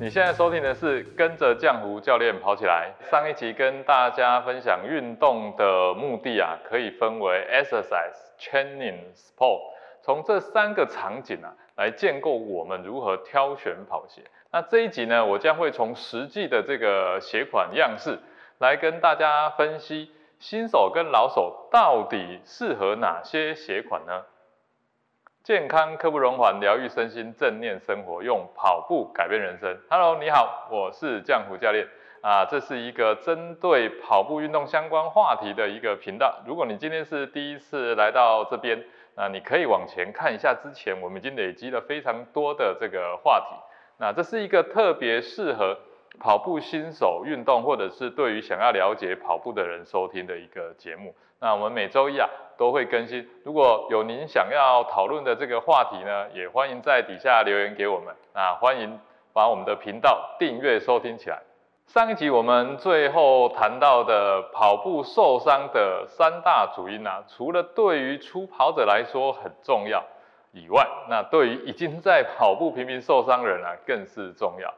你现在收听的是跟着浆糊教练跑起来。上一集跟大家分享运动的目的啊，可以分为 exercise、training、sport，从这三个场景啊来建构我们如何挑选跑鞋。那这一集呢，我将会从实际的这个鞋款样式来跟大家分析新手跟老手到底适合哪些鞋款呢？健康刻不容缓，疗愈身心，正念生活，用跑步改变人生。Hello，你好，我是江湖教练啊，这是一个针对跑步运动相关话题的一个频道。如果你今天是第一次来到这边，那你可以往前看一下，之前我们已经累积了非常多的这个话题。那这是一个特别适合跑步新手运动，或者是对于想要了解跑步的人收听的一个节目。那我们每周一啊都会更新，如果有您想要讨论的这个话题呢，也欢迎在底下留言给我们。那欢迎把我们的频道订阅收听起来。上一集我们最后谈到的跑步受伤的三大主因啊，除了对于初跑者来说很重要以外，那对于已经在跑步频频受伤人啊更是重要。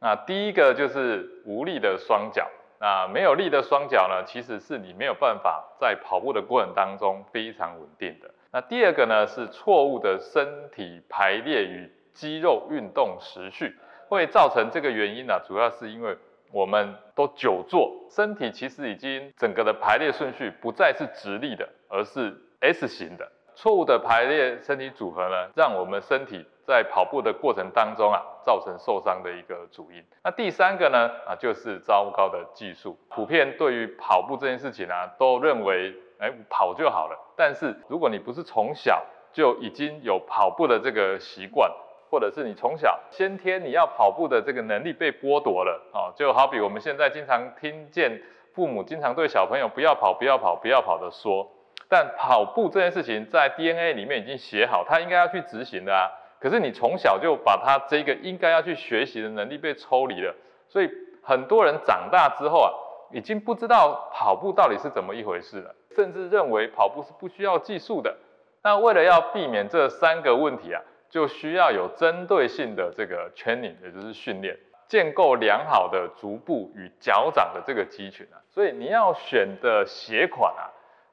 那第一个就是无力的双脚。那没有力的双脚呢，其实是你没有办法在跑步的过程当中非常稳定的。那第二个呢，是错误的身体排列与肌肉运动时序，会造成这个原因呢，主要是因为我们都久坐，身体其实已经整个的排列顺序不再是直立的，而是 S 型的。错误的排列身体组合呢，让我们身体在跑步的过程当中啊，造成受伤的一个主因。那第三个呢，啊，就是糟糕的技术。普遍对于跑步这件事情啊，都认为，哎，跑就好了。但是如果你不是从小就已经有跑步的这个习惯，或者是你从小先天你要跑步的这个能力被剥夺了，啊，就好比我们现在经常听见父母经常对小朋友不要跑、不要跑、不要跑的说。但跑步这件事情在 DNA 里面已经写好，他应该要去执行的啊。可是你从小就把他这个应该要去学习的能力被抽离了，所以很多人长大之后啊，已经不知道跑步到底是怎么一回事了，甚至认为跑步是不需要技术的。那为了要避免这三个问题啊，就需要有针对性的这个 training，也就是训练，建构良好的足部与脚掌的这个肌群啊。所以你要选的鞋款啊，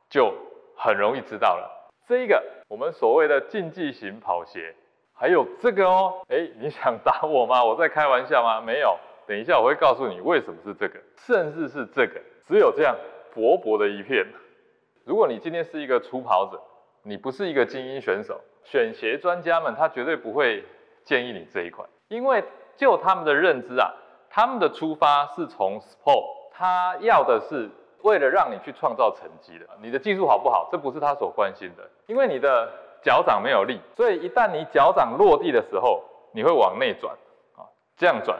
就很容易知道了，这一个我们所谓的竞技型跑鞋，还有这个哦，哎，你想打我吗？我在开玩笑吗？没有，等一下我会告诉你为什么是这个，甚至是这个，只有这样薄薄的一片。如果你今天是一个初跑者，你不是一个精英选手，选鞋专家们他绝对不会建议你这一款，因为就他们的认知啊，他们的出发是从 sport，他要的是。为了让你去创造成绩的，你的技术好不好，这不是他所关心的，因为你的脚掌没有力，所以一旦你脚掌落地的时候，你会往内转，啊，这样转，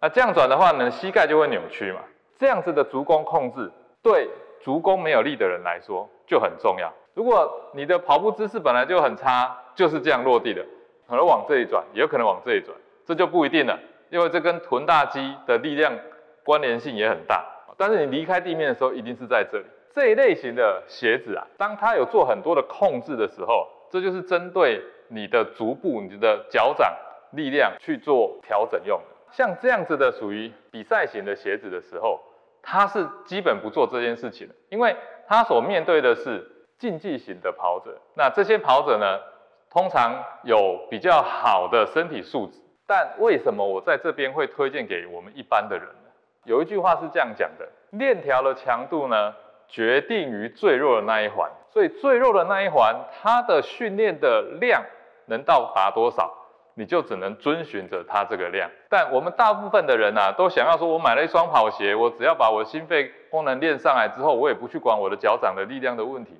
那这样转的话呢，膝盖就会扭曲嘛，这样子的足弓控制，对足弓没有力的人来说就很重要。如果你的跑步姿势本来就很差，就是这样落地的，可能往这里转，也有可能往这里转，这就不一定了，因为这跟臀大肌的力量关联性也很大。但是你离开地面的时候，一定是在这里。这一类型的鞋子啊，当它有做很多的控制的时候，这就是针对你的足部、你的脚掌力量去做调整用的。像这样子的属于比赛型的鞋子的时候，它是基本不做这件事情的，因为它所面对的是竞技型的跑者。那这些跑者呢，通常有比较好的身体素质。但为什么我在这边会推荐给我们一般的人呢？有一句话是这样讲的：链条的强度呢，决定于最弱的那一环。所以最弱的那一环，它的训练的量能到达多少，你就只能遵循着它这个量。但我们大部分的人啊，都想要说，我买了一双跑鞋，我只要把我心肺功能练上来之后，我也不去管我的脚掌的力量的问题，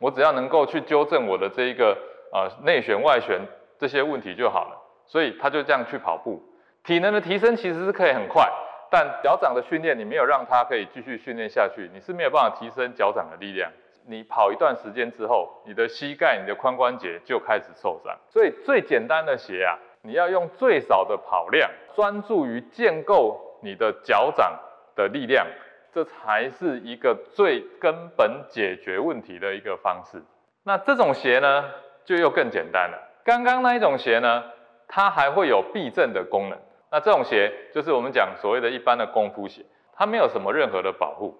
我只要能够去纠正我的这一个呃内旋外旋这些问题就好了。所以他就这样去跑步，体能的提升其实是可以很快。但脚掌的训练，你没有让它可以继续训练下去，你是没有办法提升脚掌的力量。你跑一段时间之后，你的膝盖、你的髋关节就开始受伤。所以最简单的鞋啊，你要用最少的跑量，专注于建构你的脚掌的力量，这才是一个最根本解决问题的一个方式。那这种鞋呢，就又更简单了。刚刚那一种鞋呢，它还会有避震的功能。那这种鞋就是我们讲所谓的一般的功夫鞋，它没有什么任何的保护，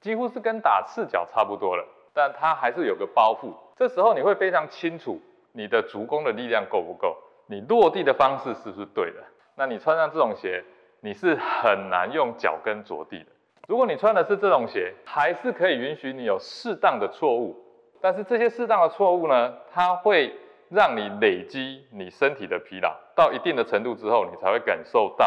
几乎是跟打赤脚差不多了，但它还是有个包覆。这时候你会非常清楚你的足弓的力量够不够，你落地的方式是不是对的。那你穿上这种鞋，你是很难用脚跟着地的。如果你穿的是这种鞋，还是可以允许你有适当的错误，但是这些适当的错误呢，它会让你累积你身体的疲劳，到一定的程度之后，你才会感受到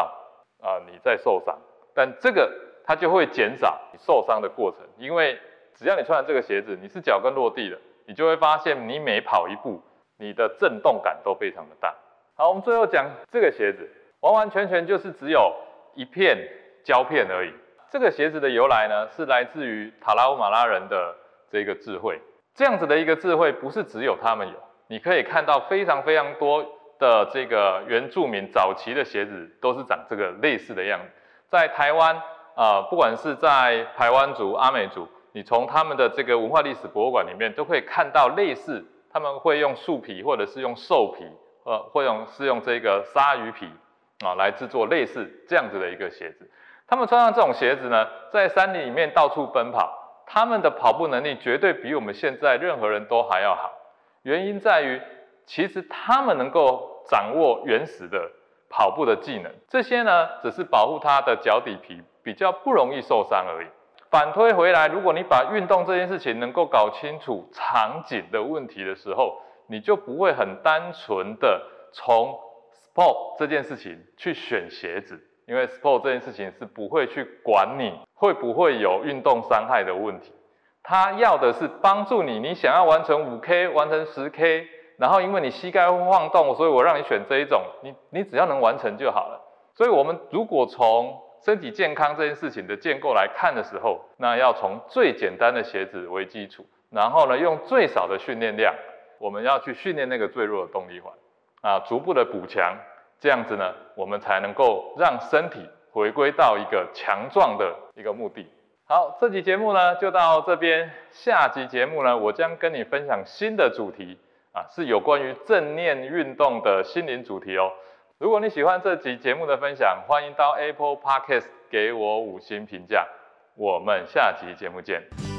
啊你在受伤。但这个它就会减少你受伤的过程，因为只要你穿了这个鞋子，你是脚跟落地的，你就会发现你每跑一步，你的震动感都非常的大。好，我们最后讲这个鞋子。完完全全就是只有一片胶片而已。这个鞋子的由来呢，是来自于塔拉乌马拉人的这个智慧。这样子的一个智慧，不是只有他们有。你可以看到非常非常多的这个原住民早期的鞋子，都是长这个类似的样子。在台湾啊，不管是在台湾族、阿美族，你从他们的这个文化历史博物馆里面，都可以看到类似，他们会用树皮或者是用兽皮，呃，会用是用这个鲨鱼皮。啊，来制作类似这样子的一个鞋子。他们穿上这种鞋子呢，在山林里面到处奔跑，他们的跑步能力绝对比我们现在任何人都还要好。原因在于，其实他们能够掌握原始的跑步的技能，这些呢，只是保护他的脚底皮比较不容易受伤而已。反推回来，如果你把运动这件事情能够搞清楚场景的问题的时候，你就不会很单纯的从。sport 这件事情去选鞋子，因为 sport 这件事情是不会去管你会不会有运动伤害的问题，它要的是帮助你，你想要完成五 K，完成十 K，然后因为你膝盖会晃动，所以我让你选这一种，你你只要能完成就好了。所以，我们如果从身体健康这件事情的建构来看的时候，那要从最简单的鞋子为基础，然后呢，用最少的训练量，我们要去训练那个最弱的动力环。啊，逐步的补强，这样子呢，我们才能够让身体回归到一个强壮的一个目的。好，这集节目呢就到这边，下集节目呢，我将跟你分享新的主题啊，是有关于正念运动的心灵主题哦。如果你喜欢这集节目的分享，欢迎到 Apple Podcast 给我五星评价。我们下集节目见。